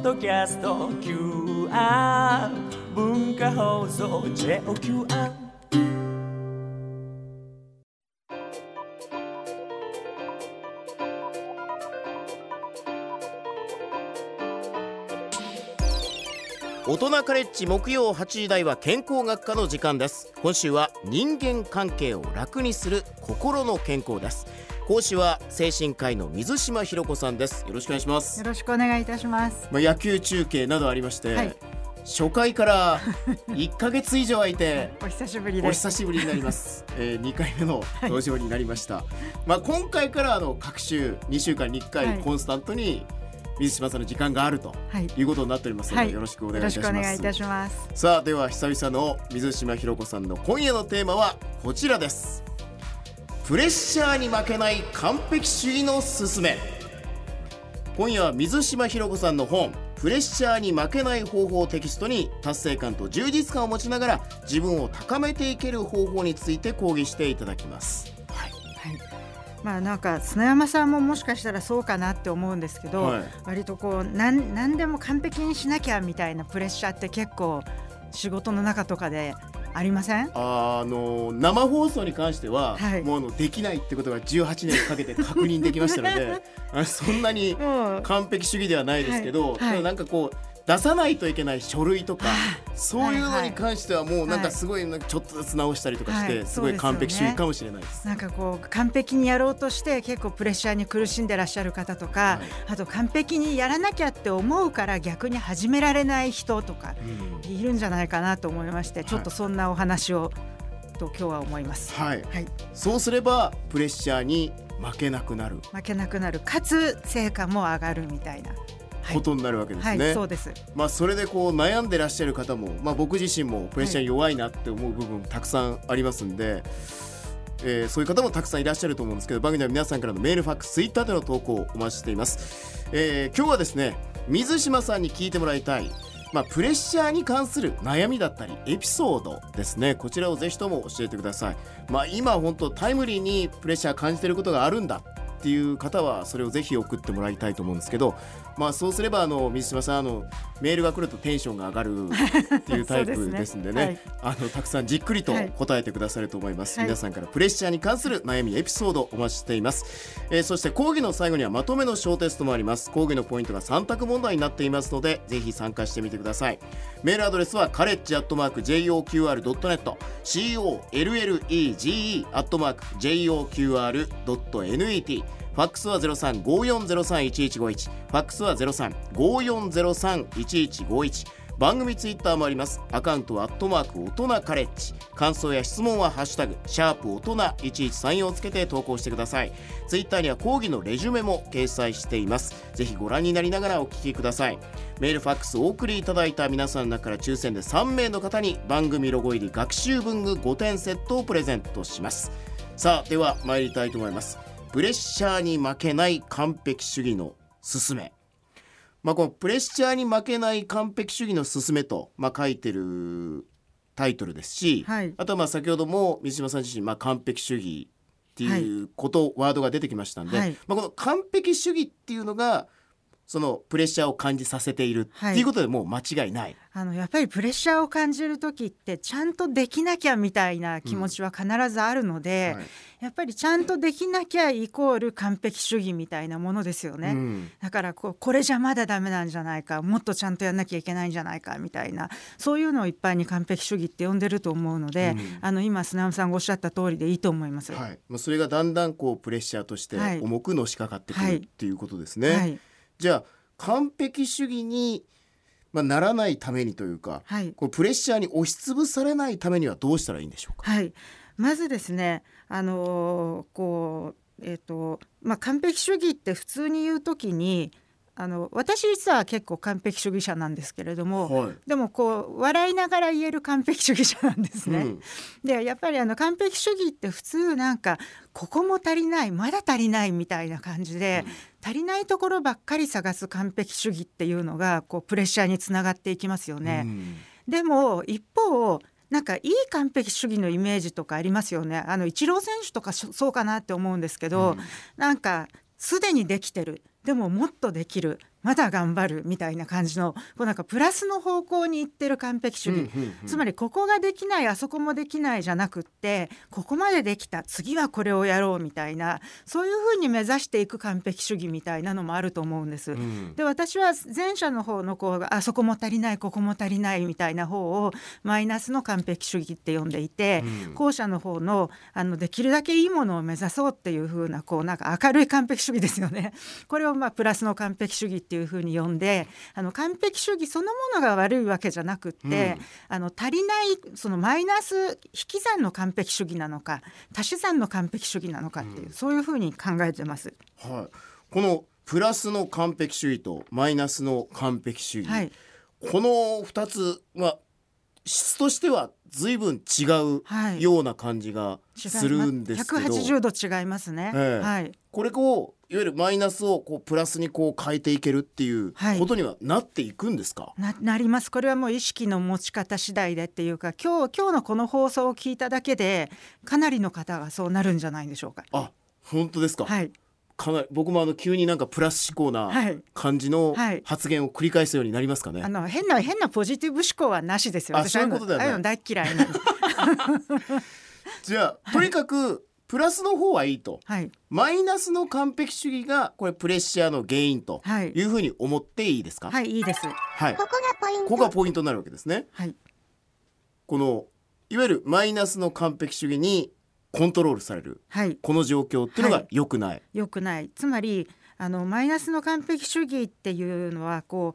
ッドキャスト QR 文化放送 JOQR 大人カレッジ木曜8時台は健康学科の時間です。今週は人間関係を楽にする心の健康です。講師は精神科医の水島ひろ子さんです。よろしくお願いします。よろしくお願いいたします。まあ、野球中継などありまして、はい。初回から1ヶ月以上空いて お久しぶりおです。久しぶりになります、えー、2回目の登場になりました、まあ今回からあの各週2週間に1回はい。コンスタントに水島さんの時間があるとはい。いうことになっておりますので、はい。よろしくお願いいたします。お願いいたします。さあでは久々の水島ひろ子さんの今夜のテーマはこちらですプレッシャーに負けない完璧主義のすすめ。今夜は水島ひろ子さんの本プレッシャーに負けない方法テキストに達成感と充実感を持ちながら自分を高めていける方法について講義していただきます。はい。はい。まあなんか砂山さんももしかしたらそうかなって思うんですけど、はい。割とこうなん何でも完璧にしなきゃみたいなプレッシャーって結構仕事の中とかでありません？あの生放送に関しては、はい。もうあのできないってことが18年かけて確認できましたので そんなに完璧主義ではないですけど、はい。はい。ただなんかこう出さないといけない書類とか、そういうのに関してはもうなんかすごいなんかちょっとずつ直したりとかして、はい。すごい完璧主義かもしれないです。なんかこう完璧にやろうとして結構プレッシャーに苦しんでらっしゃる方とか、はい。あと完璧にやらなきゃって思うから逆に始められない人とかうん。いるんじゃないかなと思いまして、ちょっとそんなお話をと今日は思います。はい、はい、そうすればプレッシャーに負けなくなる。負けなくなる。かつ成果も上がるみたいな、はいことになるわけですはい、ね。そうです。まあそれでこう悩んでらっしゃる方も、まあ、僕自身もプレッシャーに弱いなって思う部分たくさんありますんで、えーそういう方もたくさんいらっしゃると思うんですけど番組では皆さんからのメールファックスツイッターでの投稿をお待ちしています、えー今日はですね水島さんに聞いてもらいたいまあ、プレッシャーに関する悩みだったりエピソードですね。こちらをぜひとも教えてください、まあ、今本当タイムリーにプレッシャー感じてることがあるんだっていう方はそれをぜひ送ってもらいたいと思うんですけど、まあ、そうすればあの水島さんあのメールが来るとテンションが上がるっていう タイプですんでね。はい。あのたくさんじっくりとはい。答えてくださると思います、はい。皆さんからプレッシャーに関する悩みエピソードお待ちしています、えーそして講義の最後にはまとめの小テストもあります。講義のポイントが3択問題になっていますのでぜひ参加してみてください。メールアドレスはカレッジアットマーク JOQR.net COLLEGE アットマーク JOQR.net ファックスは0354031151ファックスは0354031151番組ツイッターもあります。アカウントはアットマーク大人カレッジ。感想や質問はハッシュタグシャープ大人1134をつけて投稿してください。ツイッターには講義のレジュメも掲載しています。ぜひご覧になりながらお聞きください。メールファックスお送りいただいた皆さんの中から抽選で3名の方に番組ロゴ入り学習文具5点セットをプレゼントします。さあでは参りたいと思います。プレッシャーに負けない完璧主義のすすめ。まあ、このプレッシャーに負けない完璧主義のすすめと、まあ、書いてるタイトルですし、はい。あとはまあ先ほども水島さん自身、まあ、完璧主義っていうこと、ワードが出てきましたんで、はい。まあ、この完璧主義っていうのがそのプレッシャーを感じさせている。ってはいいうことでもう間違いない。あのやっぱりプレッシャーを感じる時ってちゃんとできなきゃみたいな気持ちは必ずあるので、はい。やっぱりちゃんとできなきゃイコール完璧主義みたいなものですよね。うん。だからこうこれじゃまだダメなんじゃないかもっとちゃんとやんなきゃいけないんじゃないかみたいなそういうのをいっぱいに完璧主義って呼んでると思うので、うん。あの今砂山さんがおっしゃった通りでいいと思います。はい。まあ、それがだんだんこうプレッシャーとしてはい。重くのしかかってくはい。るっていうことですね。はいじゃあ完璧主義に、まあ、ならないためにというか、はいこうプレッシャーに押しつぶされないためにはどうしたらいいんでしょうか？はい、まずですね、あのーこうえっ、とまあ完璧主義って普通に言うときにあの私実は結構完璧主義者なんですけれども、はいでもこう笑いながら言える完璧主義者なんですね。うんでやっぱりあの完璧主義って普通なんかここも足りないまだ足りないみたいな感じで、足りないところばっかり探す完璧主義っていうのがこうプレッシャーにつながっていきますよね。うんでも一方なんかいい完璧主義のイメージとかありますよね。あのイチロー選手とかしそうかなって思うんですけど、うんなんかすでにできてるでももっとできる。まだ頑張るみたいな感じのこうなんかプラスの方向に行ってる完璧主義、うんうんうんつまりここができないあそこもできないじゃなくってここまでできた次はこれをやろうみたいなそういうふうに目指していく完璧主義みたいなのもあると思うんです。うんで私は前者の方のこうあそこも足りないここも足りないみたいな方をマイナスの完璧主義って呼んでいて、うん後者の方のあのできるだけいいものを目指そうっていう風なこうなんか明るい完璧主義ですよね。これをまあプラスの完璧主義っていう風に呼んであの完璧主義そのものが悪いわけじゃなくって、あの足りないそのマイナス引き算の完璧主義なのか足し算の完璧主義なのかっていう、そういう風に考えてます。はい、このプラスの完璧主義とマイナスの完璧主義、はい、この2つは質としては随分違はい。うような感じがするんですけど、180度違いますね。ええ。はい。これをいわゆるマイナスをこうプラスにこう変えていけるっていうはい。ことにはなっていくんですか、ななります。これはもう意識の持ち方次第でっていうか今日今日のこの放送を聞いただけでかなりの方がそうなるんじゃないでしょうか。あ本当ですか、はい、かなり僕もあの急になんかプラス思考なはい。感じのはい。発言を繰り返すようになりますかね、あの変な変なポジティブ思考はなしですよ。あ私そういうことだよね。大っ嫌い。じゃあとにかくプラスの方はいいと。はい。マイナスの完璧主義がこれプレッシャーの原因とはい。いうふうに思っていいですか？はいいいです。はい。ここがポイント。ここがポイントになるわけですね。はい。このいわゆるマイナスの完璧主義にコントロールされるはい。この状況っていうのがはい。良くない、良くない。つまりあのマイナスの完璧主義っていうのはこ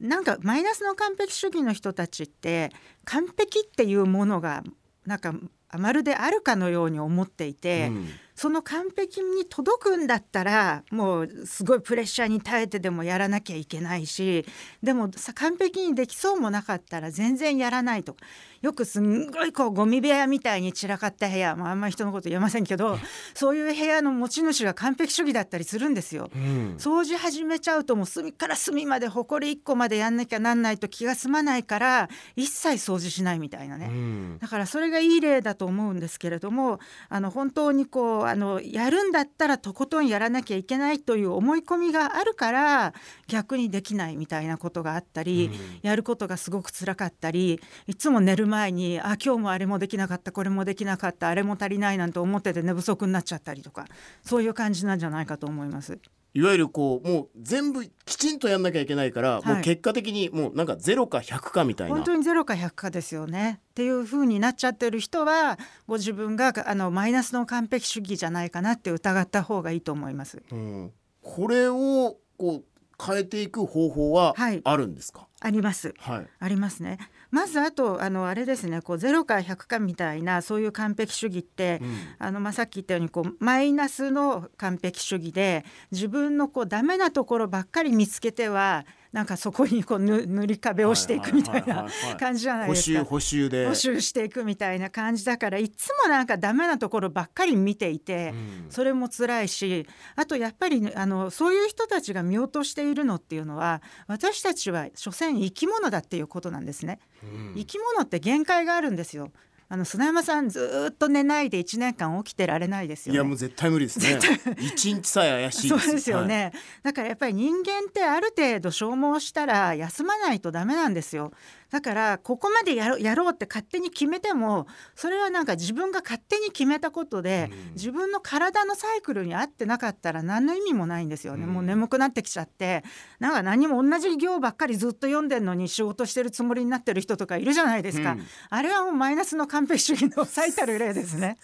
うなんかマイナスの完璧主義の人たちって完璧っていうものがなんかまるであるかのように思っていて、うん。その完璧に届くんだったらもうすごいプレッシャーに耐えてでもやらなきゃいけないしでもさ完璧にできそうもなかったら全然やらないとかよくすんごいこうゴミ部屋みたいに散らかった部屋、まあ、あんまり人のこと言えませんけどそういう部屋の持ち主が完璧主義だったりするんですよ。うん。掃除始めちゃうともう隅から隅まで埃一個までやんなきゃなんないと気が済まないから一切掃除しないみたいなね。うん。だからそれがいい例だと思うんですけれどもあの本当にこうあのやるんだったらとことんやらなきゃいけないという思い込みがあるから逆にできないみたいなことがあったり、やることがすごく辛かったりいつも寝る前にあ今日もあれもできなかったこれもできなかったあれも足りないなんて思ってて寝不足になっちゃったりとかそういう感じなんじゃないかと思います。いわゆるこうもう全部きちんとやんなきゃいけないから、いもう結果的にもうなんかゼロか100かみたいな本当にゼロか100かですよねっていう風になっちゃってる人はご自分があのマイナスの完璧主義じゃないかなって疑った方がいいと思います。うんこれをこう変えていく方法ははいあるんですか、あります。はいありますね。まずあとあのあれですねこうゼロか100かみたいなそういう完璧主義って、うん。あのまあ、さっき言ったようにこうマイナスの完璧主義で自分のこうダメなところばっかり見つけてはなんかそこにこう塗塗り壁をしていくみたいな感じじゃない補ですか修。補修で補修していくみたいな感じだからいつもなんかダメなところばっかり見ていて、うんそれも辛いしあとやっぱりねあのそういう人たちが見落としているのっていうのは私たちは所詮生き物だっていうことなんですね。うん生き物って限界があるんですよ。あの砂山さんずーっと寝ないで1年間起きてられないですよね。いやもう絶対無理ですね。一日さえ怪しいです。そうですよね、だからやっぱり人間ってある程度消耗したら休まないとダメなんですよ。だからここまでやろやろうって勝手に決めてもそれはなんか自分が勝手に決めたことで、うん。自分の体のサイクルに合ってなかったら何の意味もないんですよね、うん。もう眠くなってきちゃって。なんか何も同じ行ばっかりずっと読んでるのに仕事してるつもりになってる人とかいるじゃないですか、うん。あれはもうマイナスの完璧主義の最たる例ですね。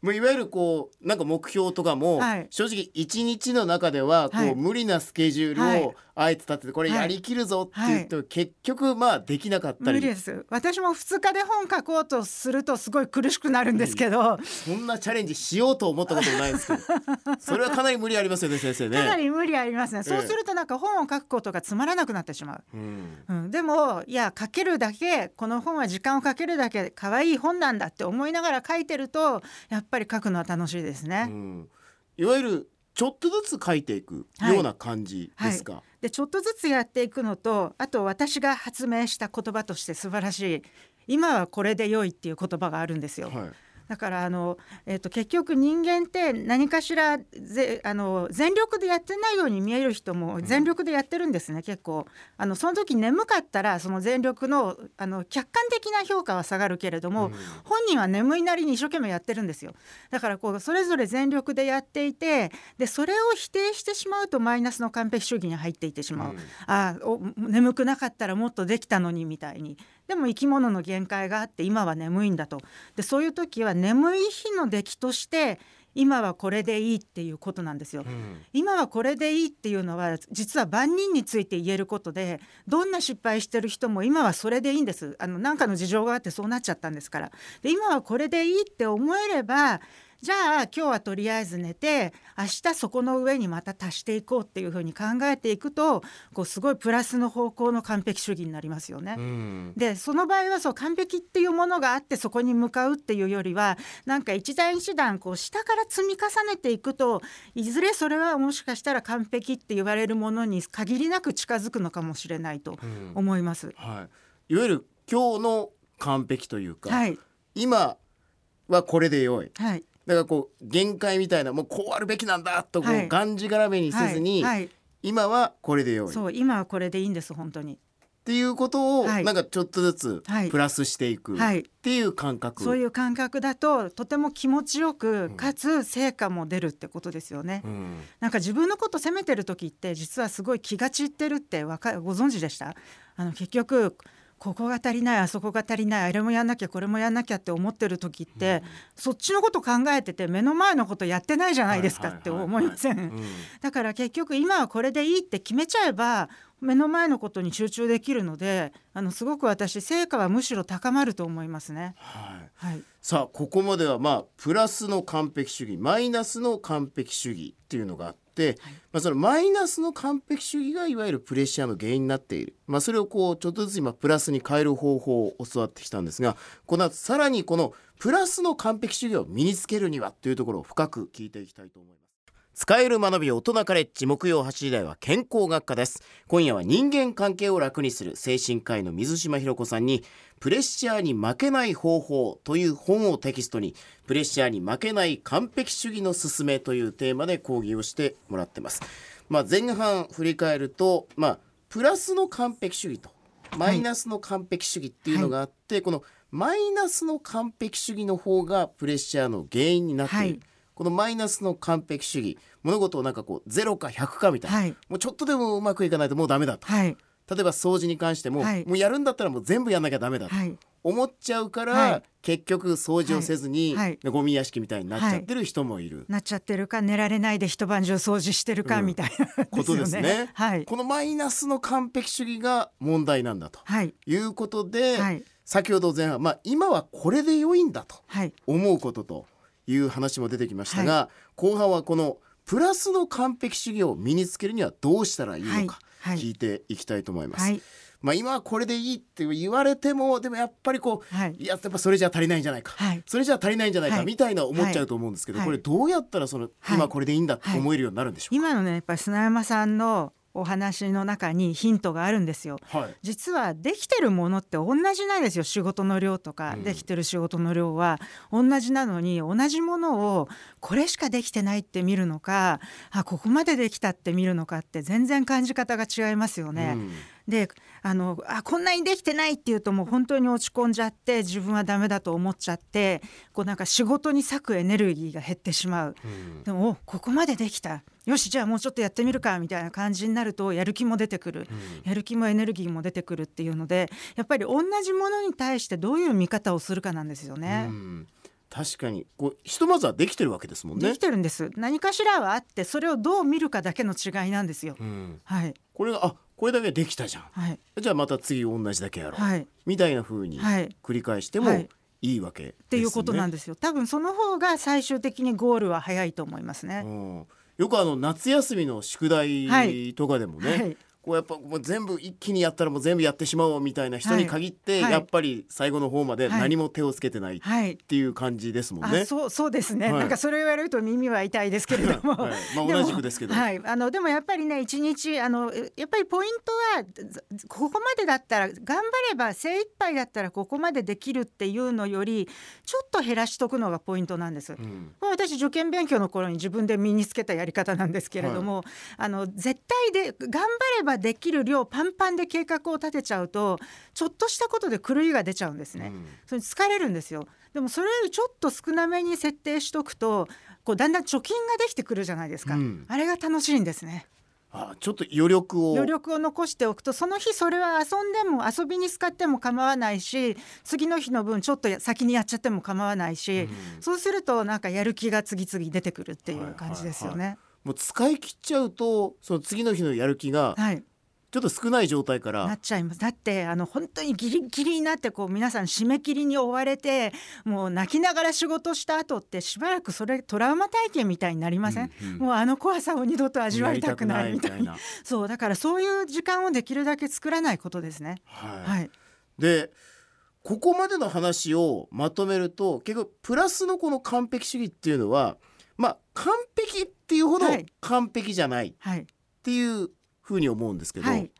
もういわゆるこうなんか目標とかも、はい。正直一日の中ではこう、はい。無理なスケジューはい。ルをあえて立ててこれやりきるぞって言っても、結局まあできなかったり。無理です。私も2日で本書こうとするとすごい苦しくなるんですけど、そんなチャレンジしようと思ったこともないですけど。それはかなり無理ありますよね先生ね。かなり無理ありますね、えそうするとなんか本を書くことがつまらなくなってしまう、うん。うん、でもいや書けるだけこの本は時間をかけるだけ可愛い本なんだって思いながら書いてるとやっぱり書くのは楽しいですうね、ん。いわゆるちょっとずつ書いていくような感じですか？でちょっとずつやっていくのとあと私が発明した言葉として素晴らしい。今はこれで良いっていう言葉があるんですよ、はいだからあの、えー、と結局人間って何かしらぜあの全力でやってないように見える人も全力でやってるんですね、結構。あのその時眠かったらその全力のあの客観的な評価は下がるけれども、本人は眠いなりに一生懸命やってるんですよ。だからこうそれぞれ全力でやっていてでそれを否定してしまうとマイナスの完璧主義に入っていってしまう、ああ眠くなかったらもっとできたのにみたいに。でも生き物の限界があって今は眠いんだと。でそういう時は眠い日の出来として今はこれでいいっていうことなんですよ、うん、今はこれでいいっていうのは実は万人について言えることでどんな失敗してる人も今はそれでいいんです。あの何かの事情があってそうなっちゃったんですから。で今はこれでいいって思えればじゃあ今日はとりあえず寝て明日そこの上にまた足していこうっていうふうに考えていくとこうすごいプラスの方向の完璧主義になりますよね。でその場合はそう完璧っていうものがあってそこに向かうっていうよりはなんか一段一段こう下から積み重ねていくといずれそれはもしかしたら完璧って言われるものに限りなく近づくのかもしれないと思います。はい、いわゆる今日の完璧というか、はい、今はこれで良い、はい、だからこう限界みたいなもうこうあるべきなんだとこう、がんじがらめにせずに、はい。はい、今はこれでよい。そう今はこれでいいんです本当に。っていうことを、なんかちょっとずつプラスしていくっていう感覚、そういう感覚だととても気持ちよく、かつ成果も出るってことですよね、うん、なんか自分のこと責めてる時って実はすごい気が散ってるってわかご存知でした？あの結局ここが足りないあそこが足りないあれもやんなきゃこれもやんなきゃって思ってる時って、うん、そっちのこと考えてて目の前のことやってないじゃないですかって思いません？だから結局今はこれでいいって決めちゃえば目の前のことに集中できるのであのすごく私成果はむしろ高まると思いますね。はい、はい、さあここまではまあプラスの完璧主義マイナスの完璧主義っていうのがあって、はい、まあ、そのマイナスの完璧主義がいわゆるプレッシャーの原因になっている、まあ、それをこうちょっとずつ今プラスに変える方法を教わってきたんですがこの後さらにこのプラスの完璧主義を身につけるにはというところを深く聞いていきたいと思います。使える学び大人カレッジ木曜8時台は健康学科です。今夜は人間関係を楽にする精神科医の水島ひろ子さんにプレッシャーに負けない方法という本をテキストにプレッシャーに負けない完璧主義の勧めというテーマで講義をしてもらってます。まあ前半振り返るとまあプラスの完璧主義とマイナスの完璧主義っていうのがあって、はい、このマイナスの完璧主義の方がプレッシャーの原因になっている、はいこのマイナスの完璧主義物事をなんかこうゼロか100かみたいな、はい、もうちょっとでもうまくいかないともうダメだと、はい、例えば掃除に関しても、はい、もうやるんだったらもう全部やんなきゃダメだと、思っちゃうから、結局掃除をせずに、ゴミ屋敷みたいになっちゃってる人もいる、なっちゃってるか寝られないで一晩中掃除してるか、みたいな、ことですね、このマイナスの完璧主義が問題なんだと、い。うことで、先ほど前半、まあ、今はこれで良いんだと思うことと、いう話も出てきましたが、はい、後半はこのプラスの完璧主義を身につけるにはどうしたらいいのか聞いていきたいと思います。はい。はい、まあ、今はこれでいいって言われてもでもやっぱりこう、はい、いややっぱそれじゃ足りないんじゃないか、はい、それじゃ足りないんじゃないか、みたいな思っちゃうと思うんですけど、これどうやったらその、今これでいいんだって思えるようになるんでしょうか、今のねやっぱり砂山さんのお話の中にヒントがあるんですよ、はい、実はできてるものって同じなんですよ。仕事の量とか、うん、できてる仕事の量は。同じなのに同じものをこれしかできてないって見るのかあここまでできたって見るのかって全然感じ方が違いますよね。うんであのあこんなにできてないっていうともう本当に落ち込んじゃって自分はダメだと思っちゃってこうなんか仕事に割くエネルギーが減ってしまう、うん、でもおここまでできた。よしじゃあもうちょっとやってみるかみたいな感じになるとやる気も出てくる、うん、やる気もエネルギーも出てくるっていうのでやっぱり同じものに対してどういう見方をするかなんですよね。うん。確かに。こうひとまずはできてるわけですもんね。できてるんです。何かしらはあってそれをどう見るかだけの違いなんですよ、うん、はい。これがあこれだけできたじゃん、はい、じゃあまた次同じだけやろう、はい、みたいな風に繰り返してもい。いわけ、ね、っていうことなんですよ。多分その方が最終的にゴールは早いと思いますね、うん、よくあの夏休みの宿題とかでもね、はいこうやっぱもう全部一気にやったらもう全部やってしまおうみたいな人に限って、はい。やっぱり最後の方まで何も手をつけてないっはいていう感じですもんね。あそうそうですね、はい。なんかそれ言われると耳は痛いですけれども、はい。まあでも同じくですけど。はい、あのでもやっぱりね一日あのやっぱりポイントはずここまでだったら頑張れば精一杯だったらここまでできるっていうのよりちょっと減らしとくのがポイントなんです。うん。私受験勉強の頃に自分で身につけたやり方なんですけれども、あの絶対で頑張ればできる量パンパンで計画を立てちゃうとちょっとしたことで狂いが出ちゃうんですね。うん。それに疲れるんですよ。でもそれよりちょっと少なめに設定しとくとこうだんだん貯金ができてくるじゃないですか、うん。あれが楽しいんですね。あちょっと余力を。余力を残しておくとその日それは遊んでも遊びに使っても構わないし次の日の分ちょっとや先にやっちゃっても構わないし、うん。そうするとなんかやる気が次々出てくるっていう感じですよね。もう使い切っちゃうとその次の日のやる気がはい、ちょっと少ない状態から。なっちゃいます。だってあの本当にギリギリになってこう皆さん締め切りに追われてもう泣きながら仕事した後ってしばらくそれトラウマ体験みたいになりません、うんうん。もうあの怖さを二度と味わいたくないみたいな。そうだからそういう時間をできるだけ作らないことですね。はい。はい。でここまでの話をまとめると結局プラスのこの完璧主義っていうのはまあ完璧っていうほどはい。完璧じゃないっはい。ていうふうに思うんですけど、はい。こ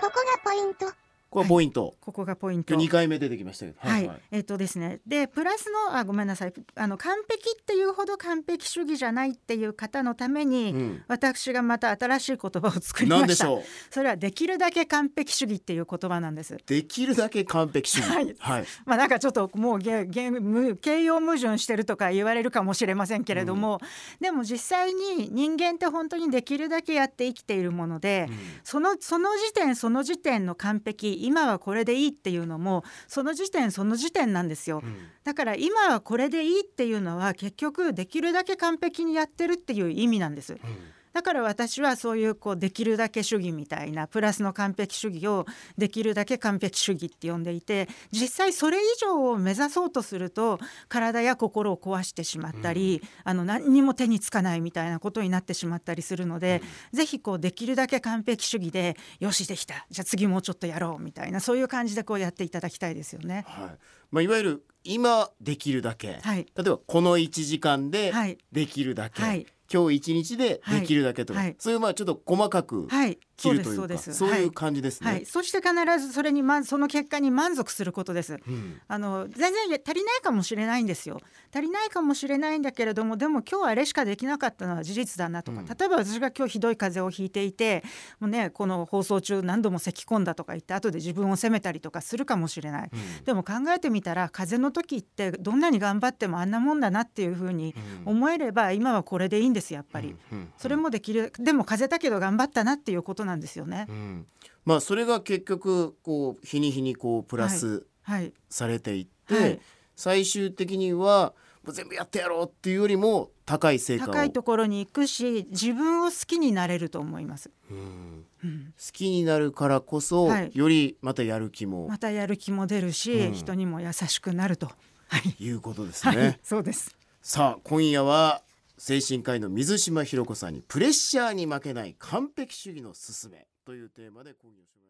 こがポイント。これはポイント、ここがポイント。今日2回目出てきましたけど、はい、えっ、とですね。でプラスのあごめんなさい。あの完璧っていうほど完璧主義じゃないっていう方のために、うん。私がまた新しい言葉を作りまし何でしたょう。それはできるだけ完璧主義っていう言葉なんです。できるだけ完璧主義。はい。はい、まあなんかちょっともうげげ無形容矛盾してるとか言われるかもしれませんけれども、でも実際に人間って本当にできるだけやって生きているもので、そのその時点その時点の完璧今はこれでいいっていうのもその時点その時点なんですよ。うんだから今はこれでいいっていうのは結局できるだけ完璧にやってるっていう意味なんです。だから私はそういうこうできるだけ主義みたいなプラスの完璧主義をできるだけ完璧主義って呼んでいて実際それ以上を目指そうとすると体や心を壊してしまったり、あの何にも手につかないみたいなことになってしまったりするので、ぜひこうできるだけ完璧主義でよしできた。じゃあ次もうちょっとやろうみたいなそういう感じでこうやっていただきたいですよね。はい。まあ、いわゆる今できるだけ、はい。例えばこの1時間ではい。できるだけ、はい今日1日でできるだけとか、はい。はい。そういうまあちょっと細かく切るというか、そうです。そうい。うはい感じですね。はい、そして必ずそれに、ま、その結果に満足することです。うん。あの全然足りないかもしれないんですよ。足りないかもしれないんだけれどもでも今日あれしかできなかったのは事実だなとか、うん。例えば私が今日ひどい風邪をひいていてもう、ね、この放送中何度も咳き込んだとか言って後で自分を責めたりとかするかもしれない、うん。でも考えてみたら風邪の時ってどんなに頑張ってもあんなもんだなっていうふうに思えれば今はこれでいいんですやっぱり。うん。うん。それもできる。でも風邪だけど頑張ったなっていうことなんですよね。う。ん。まあそれが結局こう日に日にこうプラスはい、されていって、はい。最終的にはもう全部やってやろうっていうよりも高い成果を。高いところに行くし自分を好きになれると思います。うん。うん。好きになるからこそ、はい。よりまたやる気も。またやる気も出るし、うん。人にも優しくなると。はい、いうことですはね。い、そうです。さあ今夜は精神科医の水島博子さんにプレッシャーに負けない完璧主義の勧めというテーマで講義をしてもらいます。